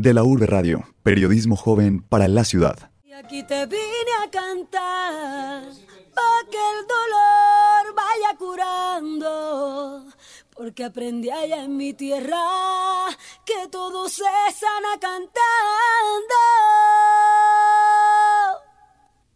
De la Urbe Radio, periodismo joven para la ciudad. Y aquí te vine a cantar, para que el dolor vaya curando. Porque aprendí allá en mi tierra que todos se sana cantando.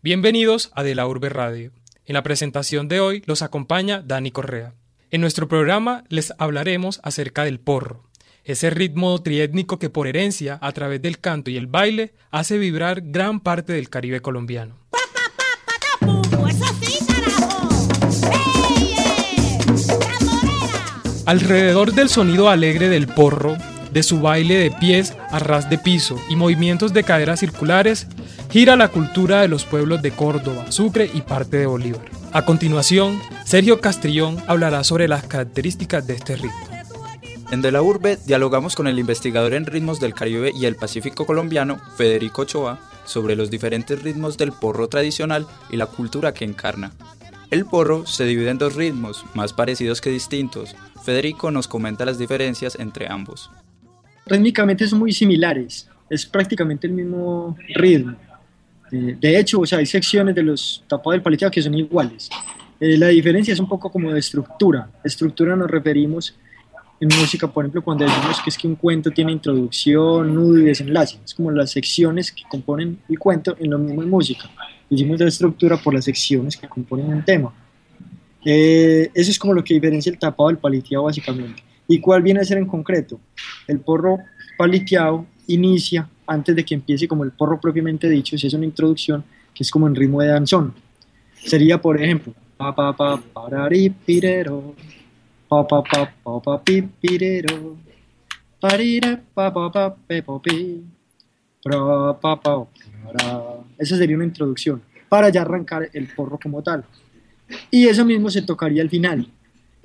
Bienvenidos a De la Urbe Radio. En la presentación de hoy los acompaña Dani Correa. En nuestro programa les hablaremos acerca del porro, ese ritmo triétnico que por herencia, a través del canto y el baile, hace vibrar gran parte del Caribe colombiano. Alrededor del sonido alegre del porro, de su baile de pies a ras de piso y movimientos de caderas circulares, gira la cultura de los pueblos de Córdoba, Sucre y parte de Bolívar. A continuación, Sergio Castrillón hablará sobre las características de este ritmo. En De la Urbe dialogamos con el investigador en ritmos del Caribe y el Pacífico colombiano, Federico Ochoa, sobre los diferentes ritmos del porro tradicional y la cultura que encarna. El porro se divide en dos ritmos, más parecidos que distintos. Federico nos comenta las diferencias entre ambos. Rítmicamente son muy similares, es prácticamente el mismo ritmo. Eh, de hecho, o sea, hay secciones de los tapados del paleteado que son iguales. Eh, la diferencia es un poco como de estructura. Estructura nos referimos en música, por ejemplo, cuando decimos que es que un cuento tiene introducción, nudo y desenlace. Es como las secciones que componen el cuento en lo mismo en música. Hicimos la estructura por las secciones que componen un tema. Eh, eso es como lo que diferencia el tapado del paliteado básicamente. ¿Y cuál viene a ser en concreto? El porro paliteado inicia antes de que empiece como el porro propiamente dicho, si es una introducción que es como en ritmo de danzón. Sería, por ejemplo, pa pa pa parari pirero, pa pa pa pa pa pi pirero, parira pa pa pa pe po pi, pra pa pa. Esa sería una introducción para ya arrancar el porro como tal. Y eso mismo se tocaría al final.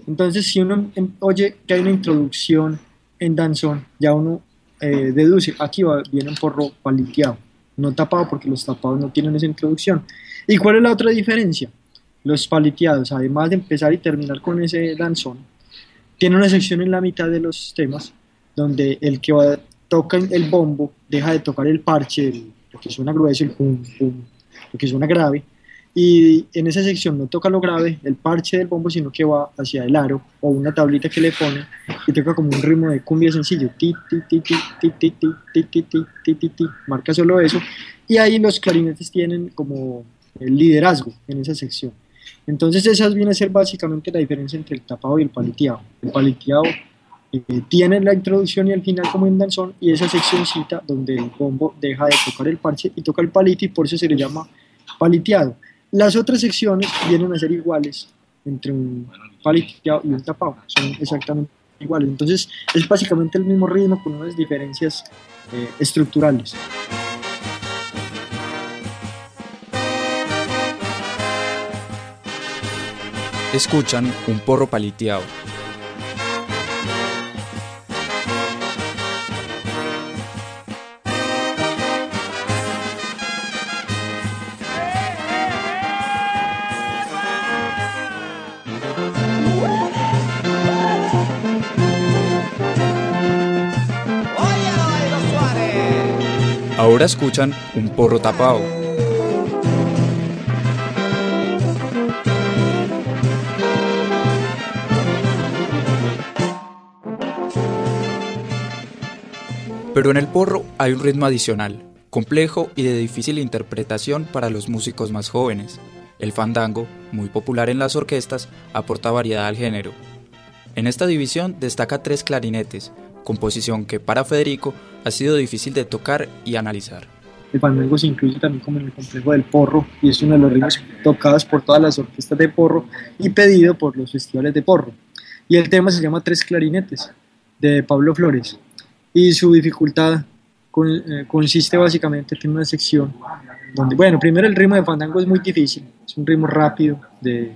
Entonces, si uno em, oye que hay una introducción en danzón, ya uno eh, deduce, aquí va, viene un porro paliteado, no tapado porque los tapados no tienen esa introducción. ¿Y cuál es la otra diferencia? Los paliteados, además de empezar y terminar con ese danzón, tiene una sección en la mitad de los temas donde el que va, toca el bombo deja de tocar el parche, el, lo que suena grueso, el pum, pum, lo que suena grave, y en esa sección no toca lo grave, el parche del bombo, sino que va hacia el aro o una tablita que le pone y toca como un ritmo de cumbia sencillo, ti, ti, ti, ti, ti, ti, ti, ti, ti, ti, ti, ti, ti, marca solo eso, y ahí los clarinetes tienen como el liderazgo en esa sección. Entonces esa viene a ser básicamente la diferencia entre el tapado y el paliteado. El paliteado eh, tiene la introducción y el final como en danzón y esa seccióncita donde el bombo deja de tocar el parche y toca el palito y por eso se le llama paliteado. Las otras secciones vienen a ser iguales entre un paliteado y un tapado, son exactamente iguales. Entonces es básicamente el mismo ritmo con unas diferencias eh, estructurales. Escuchan un porro paliteado. Ahora escuchan un porro tapado. Pero en el porro hay un ritmo adicional, complejo y de difícil interpretación para los músicos más jóvenes. El fandango, muy popular en las orquestas, aporta variedad al género. En esta división destaca tres clarinetes, composición que para Federico ha sido difícil de tocar y analizar. El fandango se incluye también como en el complejo del porro y es uno de los ritmos tocados por todas las orquestas de porro y pedido por los festivales de porro. Y el tema se llama Tres clarinetes de Pablo Flores y su dificultad con, eh, consiste básicamente en una sección donde, bueno, primero el ritmo de fandango es muy difícil, es un ritmo rápido de,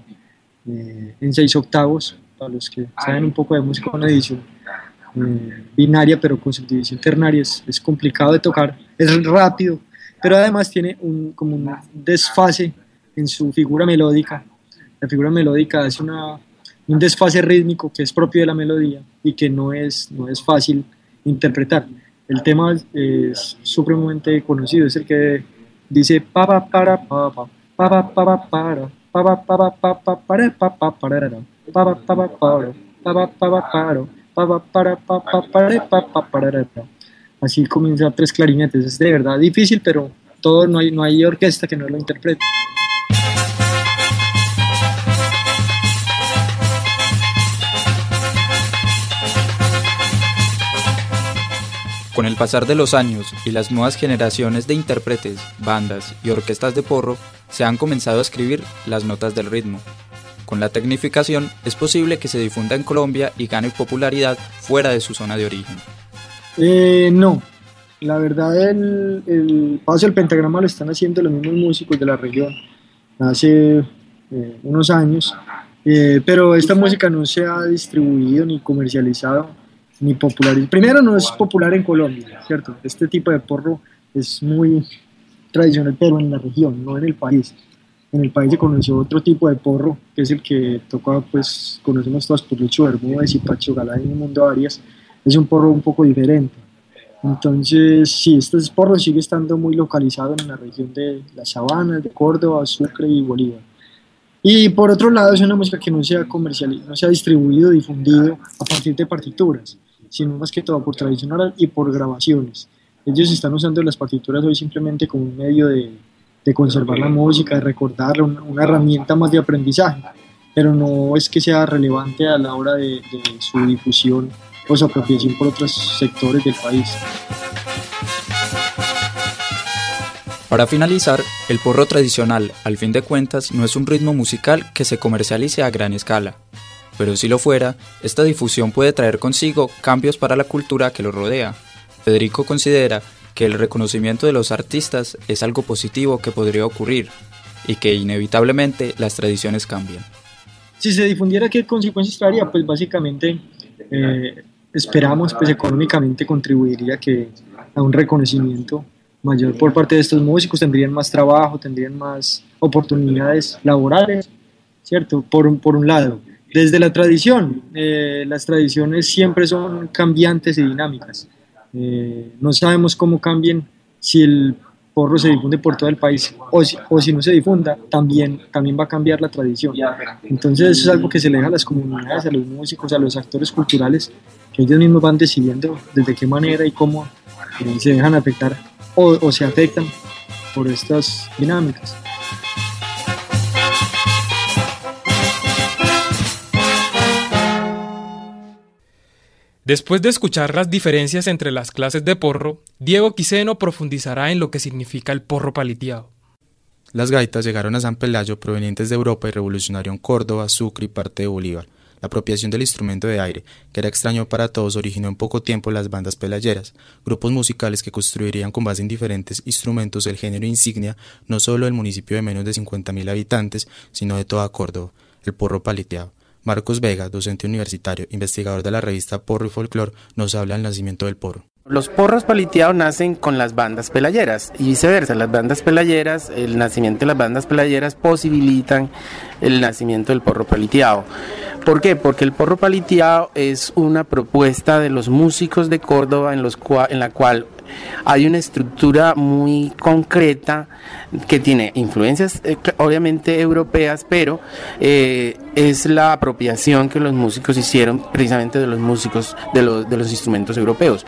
de en seis octavos, para los que saben un poco de música con edición eh, binaria, pero con subdivisión ternaria es, es, complicado de tocar, es rápido, pero además tiene un, como un desfase en su figura melódica. La figura melódica es una, un desfase rítmico que es propio de la melodía y que no es, no es fácil interpretar. el tema es supremamente conocido, es el que dice pa pa para pa pa pa pa pa para pa pa pa pa pa para pa pa para pa pa pa para pa pa pa para pa pa para pa pa para pa pa para así comienza tres clarinetes es de verdad difícil pero todo no hay no hay orquesta que no lo interprete Con el pasar de los años y las nuevas generaciones de intérpretes, bandas y orquestas de porro, se han comenzado a escribir las notas del ritmo. Con la tecnificación es posible que se difunda en Colombia y gane popularidad fuera de su zona de origen. Eh, no, la verdad el, el, paso del pentagrama lo están haciendo los mismos músicos de la región hace eh, unos años, eh, pero esta música no se ha distribuido ni comercializado ni popular. Primero no es popular en Colombia, ¿cierto? Este tipo de porro es muy tradicional, pero en la región, no en el país. En el país se conoció otro tipo de porro, que es el que toca, pues, conocemos todos por Lucho Bermúdez y Pacho Galán y Mundo Arias. Es un porro un poco diferente. Entonces, sí, este porro sigue estando muy localizado en la región de las Sabanas, de Córdoba, Sucre y Bolívar. Y por otro lado, es una música que no se ha comercializado, no se ha distribuido, difundido a partir de partituras sino más que todo por tradición oral y por grabaciones. Ellos están usando las partituras hoy simplemente como un medio de, de conservar la música, de recordarla, una, una, herramienta más de aprendizaje, pero no es que sea relevante a la hora de, de su difusión o su apropiación por otros sectores del país. Para finalizar, el porro tradicional, al fin de cuentas, no es un ritmo musical que se comercialice a gran escala, pero si lo fuera, esta difusión puede traer consigo cambios para la cultura que lo rodea. Federico considera que el reconocimiento de los artistas es algo positivo que podría ocurrir y que inevitablemente las tradiciones cambian. Si se difundiera, ¿qué consecuencias traería? Pues básicamente eh, esperamos, pues económicamente contribuiría que a un reconocimiento mayor por parte de estos músicos, tendrían más trabajo, tendrían más oportunidades laborales, ¿cierto? Por, por un lado. Desde la tradición, eh, las tradiciones siempre son cambiantes y dinámicas. Eh, no sabemos cómo cambien si el porro se difunde por todo el país o si, o si, no se difunda, también, también va a cambiar la tradición. Entonces eso es algo que se le deja a las comunidades, a los músicos, a los actores culturales, que ellos mismos van decidiendo desde qué manera y cómo eh, se dejan afectar o, o se afectan por estas dinámicas. Después de escuchar las diferencias entre las clases de porro, Diego Quiseno profundizará en lo que significa el porro paliteado. Las gaitas llegaron a San Pelayo provenientes de Europa y revolucionaron Córdoba, Sucre y parte de Bolívar. La apropiación del instrumento de aire, que era extraño para todos, originó en poco tiempo las bandas pelayeras, grupos musicales que construirían con base en diferentes instrumentos el género insignia no solo del municipio de menos de 50.000 habitantes, sino de toda Córdoba, el porro paliteado. Marcos Vega, docente universitario, investigador de la revista Porro y Folklore, nos habla del nacimiento del porro. Los porros paliteados nacen con las bandas pelayeras y viceversa. Las bandas pelayeras, el nacimiento de las bandas pelayeras posibilitan el nacimiento del porro paliteado. ¿Por qué? Porque el porro paliteado es una propuesta de los músicos de Córdoba en, los en la cual hay una estructura muy concreta que tiene influencias eh, obviamente europeas, pero eh, es la apropiación que los músicos hicieron precisamente de los músicos de los, de los instrumentos europeos.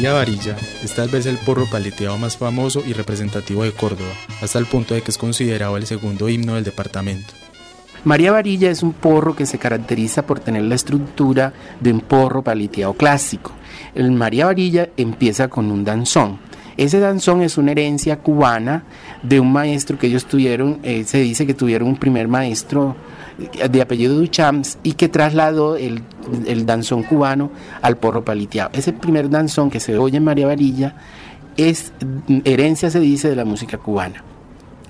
María Varilla es tal vez el porro paleteado más famoso y representativo de Córdoba, hasta el punto de que es considerado el segundo himno del departamento. María Varilla es un porro que se caracteriza por tener la estructura de un porro paleteado clásico. El María Varilla empieza con un danzón. Ese danzón es una herencia cubana de un maestro que ellos tuvieron, eh, se dice que tuvieron un primer maestro de apellido Duchamps y que trasladó el, el danzón cubano al porro paliteado. Ese primer danzón que se oye en María Varilla es herencia, se dice, de la música cubana.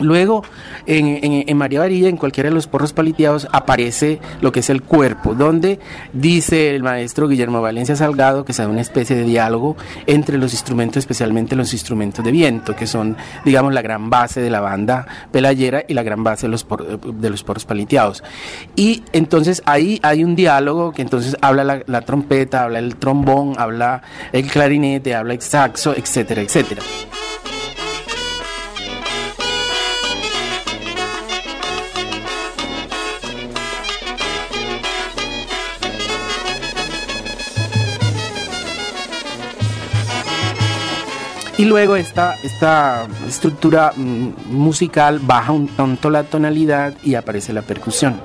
Luego, en, María Varilla, en cualquiera de los porros paliteados, aparece lo que es el cuerpo, donde dice el maestro Guillermo Valencia Salgado que se da una especie de diálogo entre los instrumentos, especialmente los instrumentos de viento, que son, digamos, la gran base de la banda pelayera y la gran base de los, de los porros paliteados. Y entonces ahí hay un diálogo que entonces habla la, la trompeta, habla el trombón, habla el clarinete, habla el saxo, etcétera, etcétera. Y luego esta, esta estructura mm, musical baja un tanto la tonalidad y aparece la percusión.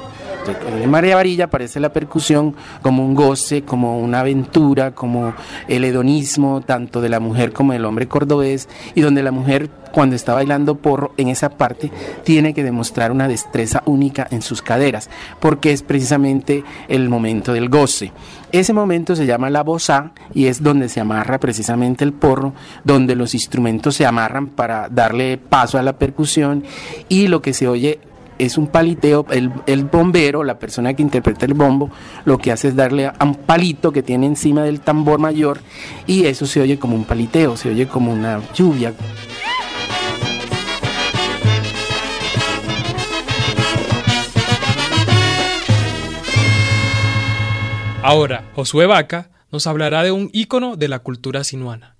En María Varilla aparece la percusión como un goce, como una aventura, como el hedonismo tanto de la mujer como del hombre cordobés y donde la mujer cuando está bailando porro en esa parte tiene que demostrar una destreza única en sus caderas porque es precisamente el momento del goce. Ese momento se llama la bosa y es donde se amarra precisamente el porro, donde los instrumentos se amarran para darle paso a la percusión y lo que se oye es un paliteo, el, bombero, la persona que interpreta el bombo, lo que hace es darle a un palito que tiene encima del tambor mayor y eso se oye como un paliteo, se oye como una lluvia. Ahora, Josué Vaca nos hablará de un ícono de la cultura sinuana.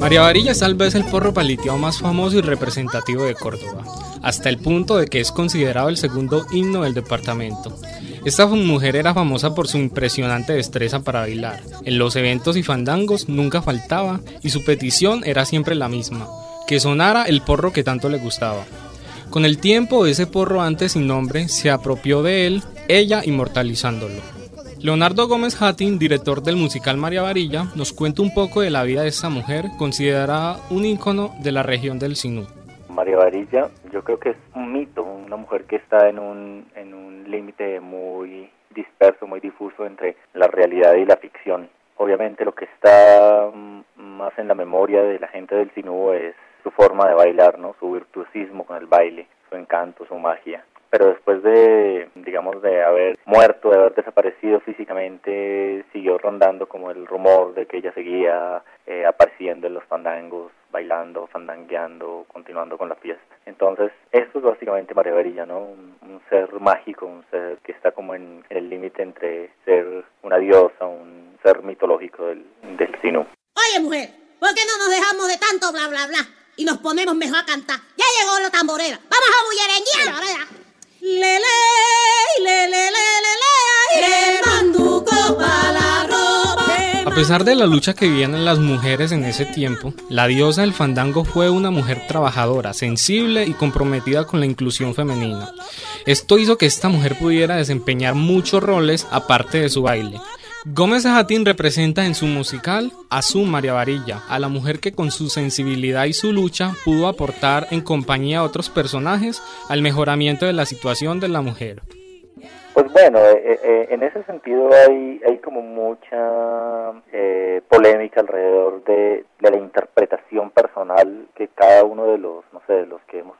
María Varilla es tal vez el porro paliteado más famoso y representativo de Córdoba, hasta el punto de que es considerado el segundo himno del departamento. Esta mujer era famosa por su impresionante destreza para bailar. En los eventos y fandangos nunca faltaba y su petición era siempre la misma, que sonara el porro que tanto le gustaba. Con el tiempo ese porro antes sin nombre se apropió de él, ella inmortalizándolo. Leonardo Gómez Hattin, director del musical María Varilla, nos cuenta un poco de la vida de esta mujer, considerada un ícono de la región del Sinú. María Varilla, yo creo que es un mito, una mujer que está en un, en un límite muy disperso, muy difuso entre la realidad y la ficción. Obviamente lo que está mm, más en la memoria de la gente del Sinú es su forma de bailar, ¿no? su virtuosismo con el baile, su encanto, su magia pero después de, digamos, de haber muerto, de haber desaparecido físicamente, siguió rondando como el rumor de que ella seguía eh, apareciendo en los fandangos, bailando, fandangueando, continuando con la fiesta. Entonces, esto es básicamente María Varilla, ¿no? Un, ser mágico, un ser que está como en, el límite entre ser una diosa, un ser mitológico del, del Sinú. Oye, mujer, ¿por qué no nos dejamos de tanto bla, bla, bla? Y nos ponemos mejor a cantar. Ya llegó la tamborera. Vamos a bullerenguear, ¿verdad? A pesar de la lucha que vivían las mujeres en ese tiempo, la diosa del fandango fue una mujer trabajadora, sensible y comprometida con la inclusión femenina. Esto hizo que esta mujer pudiera desempeñar muchos roles aparte de su baile. Gómez Jatín representa en su musical a su María Varilla, a la mujer que con su sensibilidad y su lucha pudo aportar en compañía a otros personajes al mejoramiento de la situación de la mujer. Pues bueno, eh, eh, eh, en ese sentido hay, hay como mucha polémica alrededor de, de, la interpretación personal que cada uno de los, no sé, de los que hemos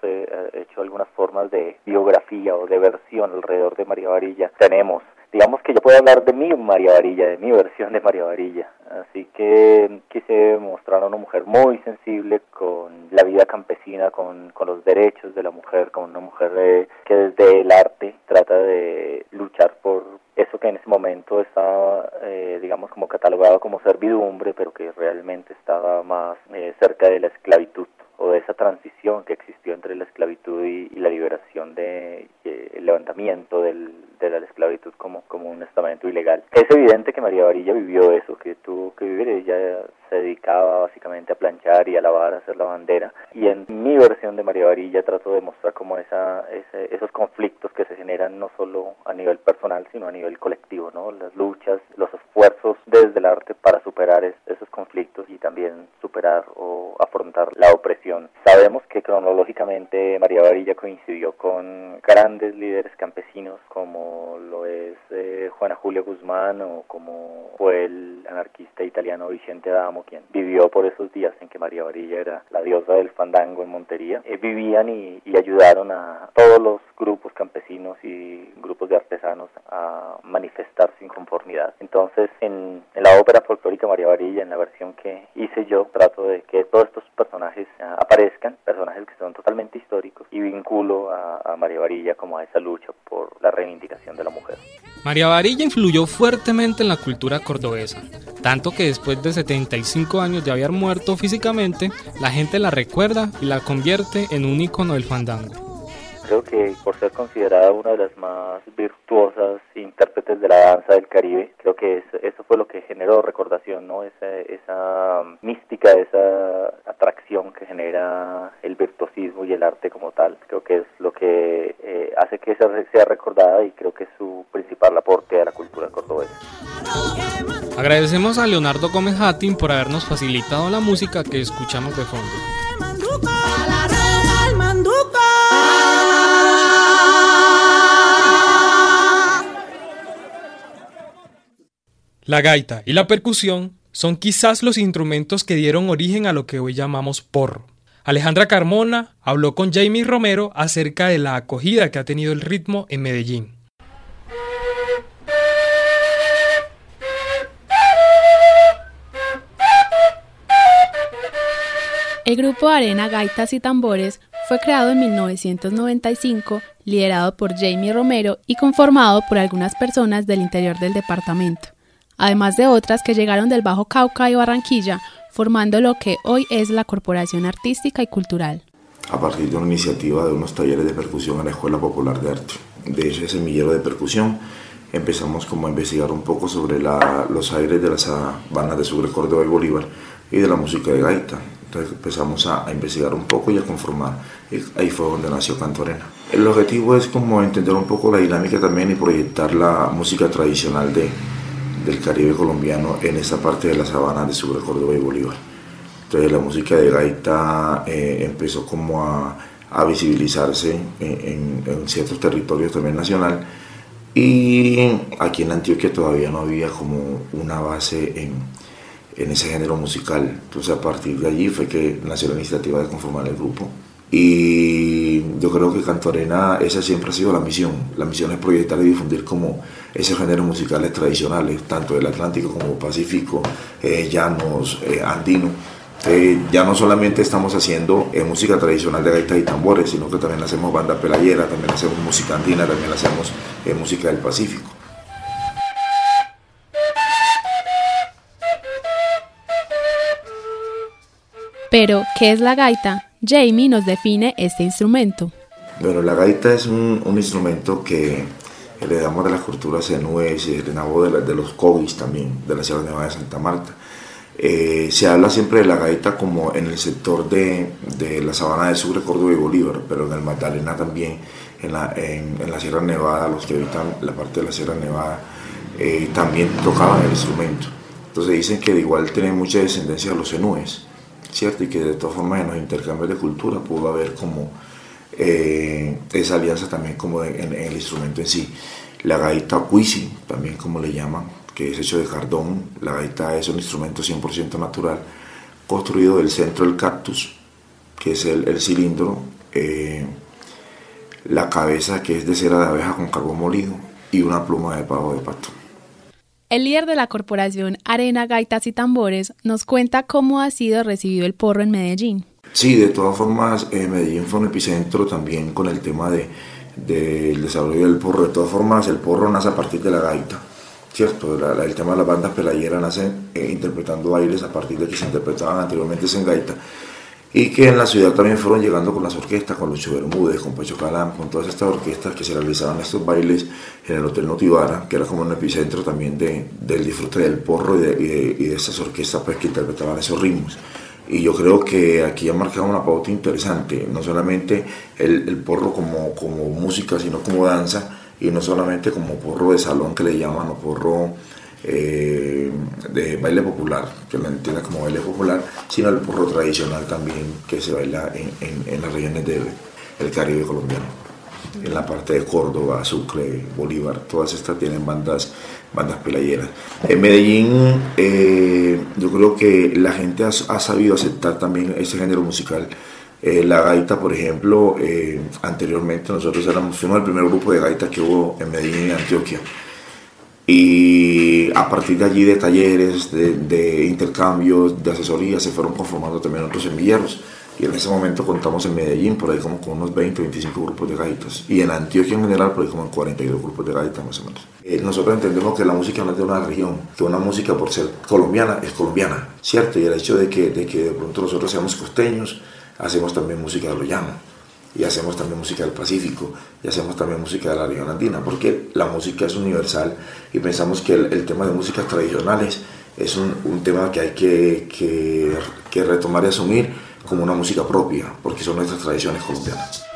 hecho algunas formas de biografía o de versión alrededor de María Varilla tenemos digamos que yo puedo hablar de mi María Varilla, de mi versión de María Varilla. Así que quise mostrar a una mujer muy sensible con la vida campesina, con, con los derechos de la mujer, con una mujer eh, que desde el arte trata de luchar por eso que en ese momento estaba, eh, digamos, como catalogado como servidumbre, pero que realmente estaba más eh, cerca de la esclavitud o de esa transición que existió entre la esclavitud y, la liberación de el levantamiento del, de la esclavitud como, como un estamento ilegal. Es evidente que María Varilla vivió eso, que tuvo que vivir, ella se dedicaba básicamente a planchar y a lavar, a hacer la bandera. Y en mi versión de María Varilla trato de mostrar como esa, esos conflictos que se generan no solo a nivel personal, sino a nivel colectivo, ¿no? Las luchas, los esfuerzos desde el arte para superar esos conflictos y también superar o afrontar la opresión. Sabemos que cronológicamente María Varilla coincidió con grandes líderes campesinos como lo es eh, Juana Julia Guzmán o como fue el Vicente Adamo, quien vivió por esos días en que María Varilla era la diosa del fandango en Montería. Eh, vivían y, ayudaron a todos los grupos campesinos y grupos de artesanos a manifestar su inconformidad. Entonces, en, la ópera folclórica María Varilla, en la versión que hice yo, trato de que todos estos personajes ah, aparezcan, personajes que son totalmente históricos, y vinculo a, a María Varilla como a esa lucha por la reivindicación de la mujer. María Varilla influyó fuertemente en la cultura cordobesa, tanto que después de 75 años de haber muerto físicamente, la gente la recuerda y la convierte en un ícono del fandango. Creo que por ser considerada una de las más virtuosas intérpretes de la danza del Caribe, creo que eso, fue lo que generó recordación, ¿no? Esa, esa mística, esa atracción que genera el virtuosismo y el arte como tal. Creo que es lo que eh, hace que sea recordada y creo que es su principal aporte a la cultura cordobesa. Agradecemos a Leonardo Gómez Hattin por habernos facilitado la música que escuchamos de fondo. La gaita y la percusión son quizás los instrumentos que dieron origen a lo que hoy llamamos porro. Alejandra Carmona habló con Jamie Romero acerca de la acogida que ha tenido el ritmo en Medellín. El grupo Arena Gaitas y Tambores fue creado en 1995, liderado por Jamie Romero y conformado por algunas personas del interior del departamento además de otras que llegaron del Bajo Cauca y Barranquilla, formando lo que hoy es la Corporación Artística y Cultural. A partir de una iniciativa de unos talleres de percusión en la Escuela Popular de Arte, de ese semillero de percusión, empezamos como a investigar un poco sobre los aires de las bandas de Sucre, Córdoba y Bolívar y de la música de gaita. Entonces empezamos a, a, investigar un poco y a conformar. Y ahí fue donde nació Canto Arena. El objetivo es como entender un poco la dinámica también y proyectar la música tradicional de, del Caribe colombiano en esa parte de la sabana de Sucre, Córdoba y Bolívar. Entonces la música de gaita eh, empezó como a, a visibilizarse en, en, ciertos territorios también nacional y aquí en Antioquia todavía no había como una base en, en ese género musical. Entonces a partir de allí fue que nació la iniciativa de conformar el grupo y yo creo que Canto Arena, esa siempre ha sido la misión. La misión es proyectar y difundir como esos géneros musicales tradicionales, tanto del Atlántico como Pacífico, eh, llanos, eh, andino. ya no solamente estamos haciendo eh, música tradicional de gaitas y tambores, sino que también hacemos banda pelayera, también hacemos música andina, también hacemos música del Pacífico. Pero, ¿qué es la gaita? Jamie nos define este instrumento. Bueno, la gaita es un, instrumento que le damos de las culturas senúes y de, de los cobis también, de la Sierra Nevada de Santa Marta. Eh, se habla siempre de la gaita como en el sector de, la sabana de Sucre, Córdoba y Bolívar, pero en el Magdalena también, en la, en, la Sierra Nevada, los que habitan la parte de la Sierra Nevada, eh, también tocaban el instrumento. Entonces dicen que de igual tiene mucha descendencia de los senúes. ¿Cierto? Y que de todas formas en los intercambios de cultura pudo haber como eh, esa alianza también como en, el instrumento en sí. La gaita cuisi, también como le llaman, que es hecho de cardón, la gaita es un instrumento 100% natural, construido del centro del cactus, que es el, cilindro, eh, la cabeza que es de cera de abeja con carbón molido y una pluma de pavo de pato. El líder de la corporación Arena Gaitas y Tambores nos cuenta cómo ha sido recibido el porro en Medellín. Sí, de todas formas, eh, Medellín fue un epicentro también con el tema del de, desarrollo del porro. De todas formas, el porro nace a partir de la gaita, ¿cierto? el tema de las bandas pelayeras nace eh, interpretando bailes a partir de que se interpretaban anteriormente en gaita y que en la ciudad también fueron llegando con las orquestas, con Lucho Bermúdez, con Pacho Calam, con todas estas orquestas que se realizaban estos bailes en el Hotel Notivara, que era como un epicentro también de, del disfrute del porro y de, y de, estas orquestas pues, que interpretaban esos ritmos. Y yo creo que aquí ha marcado una pauta interesante, no solamente el, el porro como, como música, sino como danza, y no solamente como porro de salón que le llaman, o porro eh, de baile popular, que lo entienda como baile popular, sino el porro tradicional también que se baila en, las regiones del Caribe colombiano. En la parte de Córdoba, Sucre, Bolívar, todas estas tienen bandas, bandas pelayeras. En Medellín eh, yo creo que la gente ha, sabido aceptar también ese género musical. Eh, la gaita, por ejemplo, anteriormente nosotros éramos, fuimos el primer grupo de gaita que hubo en Medellín y Antioquia y a partir de allí de talleres, de, intercambios, de asesoría, se fueron conformando también otros semilleros. Y en ese momento contamos en Medellín por ahí como con unos 20, 25 grupos de gaitas. Y en Antioquia en general por ahí como 42 grupos de gaitas más o menos. Eh, nosotros entendemos que la música no es de una región, que una música por ser colombiana es colombiana, ¿cierto? Y el hecho de que de, que de pronto nosotros seamos costeños, hacemos también música de lo llano y hacemos también música del Pacífico y hacemos también música de la región andina, porque la música es universal y pensamos que el, tema de músicas tradicionales es un, tema que hay que, que, que retomar y asumir como una música propia, porque son nuestras tradiciones colombianas.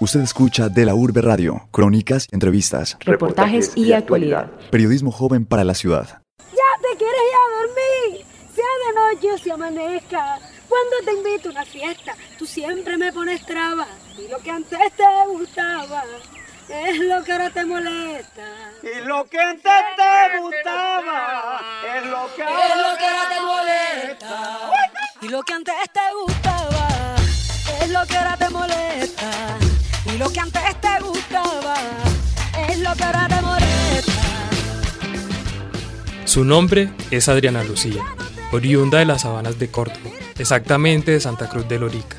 Usted escucha De la Urbe Radio, crónicas, entrevistas, reportajes y actualidad. Periodismo joven para la ciudad. Ya te quieres ir a dormir, sea de noche o sea amanezca. Cuando te invito a una fiesta, tú siempre me pones traba. Y lo que antes te gustaba es lo que ahora te molesta. Y lo que antes te gustaba es lo que ahora, es lo que ahora te molesta. Y lo que antes te gustaba es lo que ahora te molesta. Y lo que antes te gustaba es lo que ahora te molesta. Su nombre es Adriana Lucía, oriunda de las sabanas de Córdoba, exactamente de Santa Cruz de Lorica.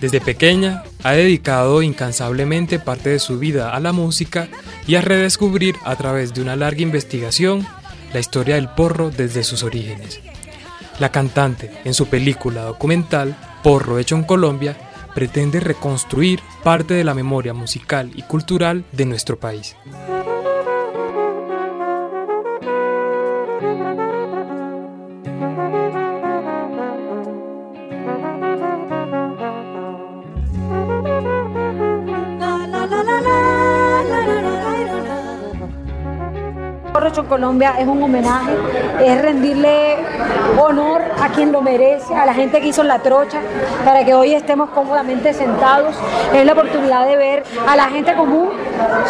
Desde pequeña ha dedicado incansablemente parte de su vida a la música y a redescubrir a través de una larga investigación la historia del porro desde sus orígenes. La cantante, en su película documental Porro hecho en Colombia, pretende reconstruir parte de la memoria musical y cultural de nuestro país. Colombia es un homenaje, es rendirle honor a quien lo merece, a la gente que hizo la trocha, para que hoy estemos cómodamente sentados. Es la oportunidad de ver a la gente común.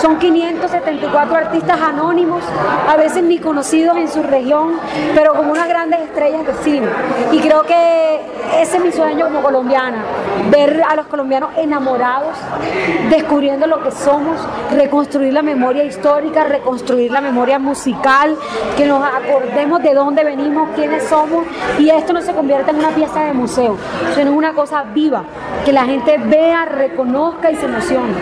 Son 574 artistas anónimos, a veces ni conocidos en su región, pero como unas grandes estrellas de cine. Y creo que ese es mi sueño como colombiana, ver a los colombianos enamorados, descubriendo lo que somos, reconstruir la memoria histórica, reconstruir la memoria musical, que nos acordemos de dónde venimos, quiénes somos, y esto no se convierta en una pieza de museo, sino en una cosa viva, que la gente vea, reconozca y se emocione.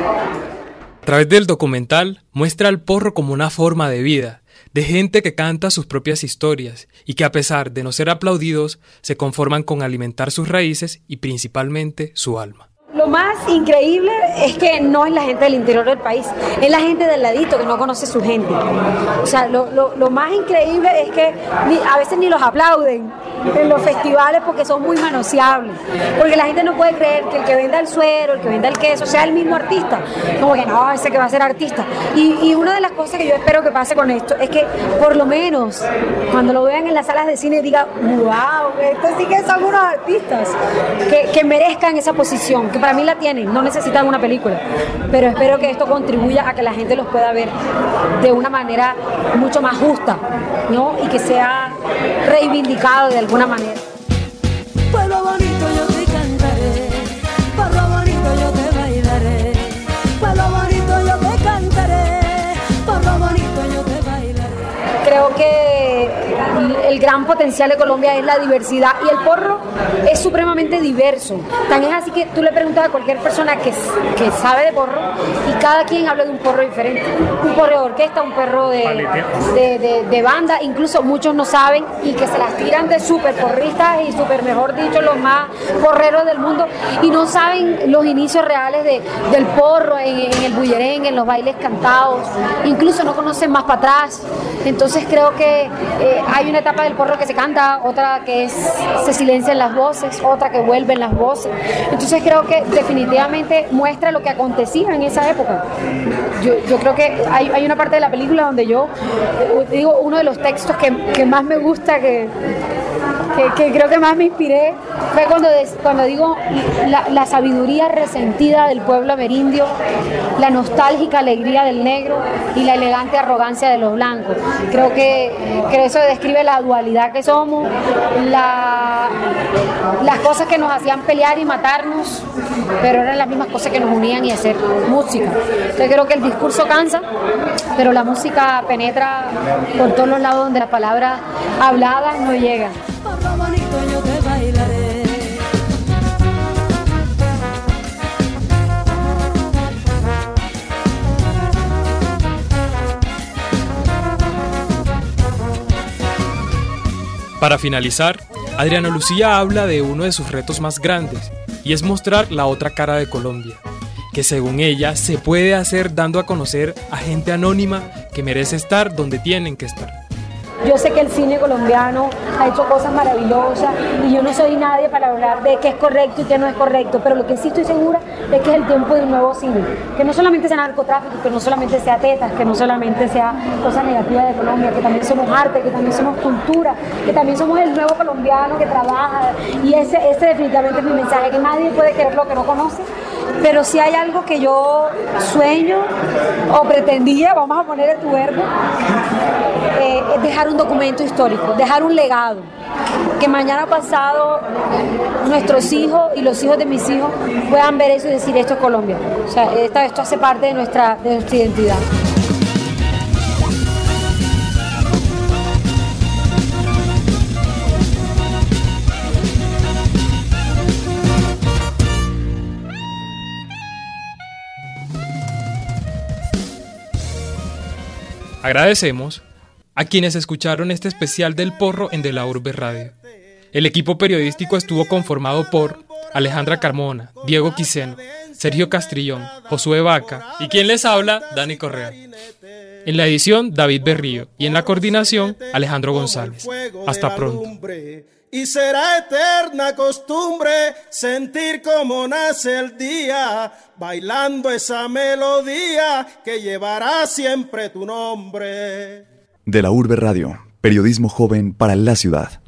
A través del documental muestra al porro como una forma de vida, de gente que canta sus propias historias y que a pesar de no ser aplaudidos, se conforman con alimentar sus raíces y principalmente su alma. Lo más increíble es que no es la gente del interior del país, es la gente del ladito que no conoce su gente. O sea, lo, más increíble es que a veces ni los aplauden en los festivales porque son muy manoseables. Porque la gente no puede creer que el que venda el suero, el que venda el queso, sea el mismo artista. Como que no, ese que va a ser artista. Y, una de las cosas que yo espero que pase con esto es que por lo menos cuando lo vean en las salas de cine digan, wow, estos sí que son unos artistas que, que merezcan esa posición para mí la tienen, no necesitan una película, pero espero que esto contribuya a que la gente los pueda ver de una manera mucho más justa, ¿no? Y que sea reivindicado de alguna manera. Gran potencial de Colombia es la diversidad y el porro es supremamente diverso. Tan es así que tú le preguntas a cualquier persona que, que sabe de porro y cada quien habla de un porro diferente. Un porro de orquesta, un perro de, de, banda, incluso muchos no saben y que se las tiran de super porristas y super, mejor dicho, los más porreros del mundo y no saben los inicios reales de, del porro en, el bullerengue, en los bailes cantados, incluso no conocen más para atrás. Entonces creo que eh, hay una etapa del porro que se canta, otra que es, se silencian las voces, otra que vuelven las voces. Entonces creo que definitivamente muestra lo que acontecía en esa época. Yo, yo creo que hay, hay, una parte de la película donde yo eh, digo uno de los textos que, que más me gusta, que, que, creo que más me inspiré, fue cuando, cuando digo la, la sabiduría resentida del pueblo amerindio, la nostálgica alegría del negro y la elegante arrogancia de los blancos. Creo que, que eso describe la dualidad que somos, la, las cosas que nos hacían pelear y matarnos, pero eran las mismas cosas que nos unían y hacer música. Yo creo que el discurso cansa, pero la música penetra por todos los lados donde las palabras habladas no llegan. Para finalizar, Adriana Lucía habla de uno de sus retos más grandes y es mostrar la otra cara de Colombia, que según ella se puede hacer dando a conocer a gente anónima que merece estar donde tienen que estar. Yo sé que el cine colombiano ha hecho cosas maravillosas y yo no soy nadie para hablar de qué es correcto y qué no es correcto, pero lo que sí estoy segura es que es el tiempo de un nuevo cine, que no solamente sea narcotráfico, que no solamente sea tetas, que no solamente sea cosas negativas de Colombia, que también somos arte, que también somos cultura, que también somos el nuevo colombiano que trabaja y ese, ese definitivamente es mi mensaje, que nadie puede querer lo que no conoce pero si hay algo que yo sueño o pretendía, vamos a poner el tu verbo, eh, es dejar un documento histórico, dejar un legado, que mañana pasado nuestros hijos y los hijos de mis hijos puedan ver eso y decir esto es Colombia. O sea, esto, hace parte de nuestra, de nuestra identidad. Agradecemos a quienes escucharon este especial del Porro en De la Urbe Radio. El equipo periodístico estuvo conformado por Alejandra Carmona, Diego Quiseno, Sergio Castrillón, Josué Vaca y quien les habla, Dani Correa. En la edición, David Berrío y en la coordinación, Alejandro González. Hasta pronto. Y será eterna costumbre sentir como nace el día, bailando esa melodía que llevará siempre tu nombre de la Urbe Radio, periodismo joven para la ciudad.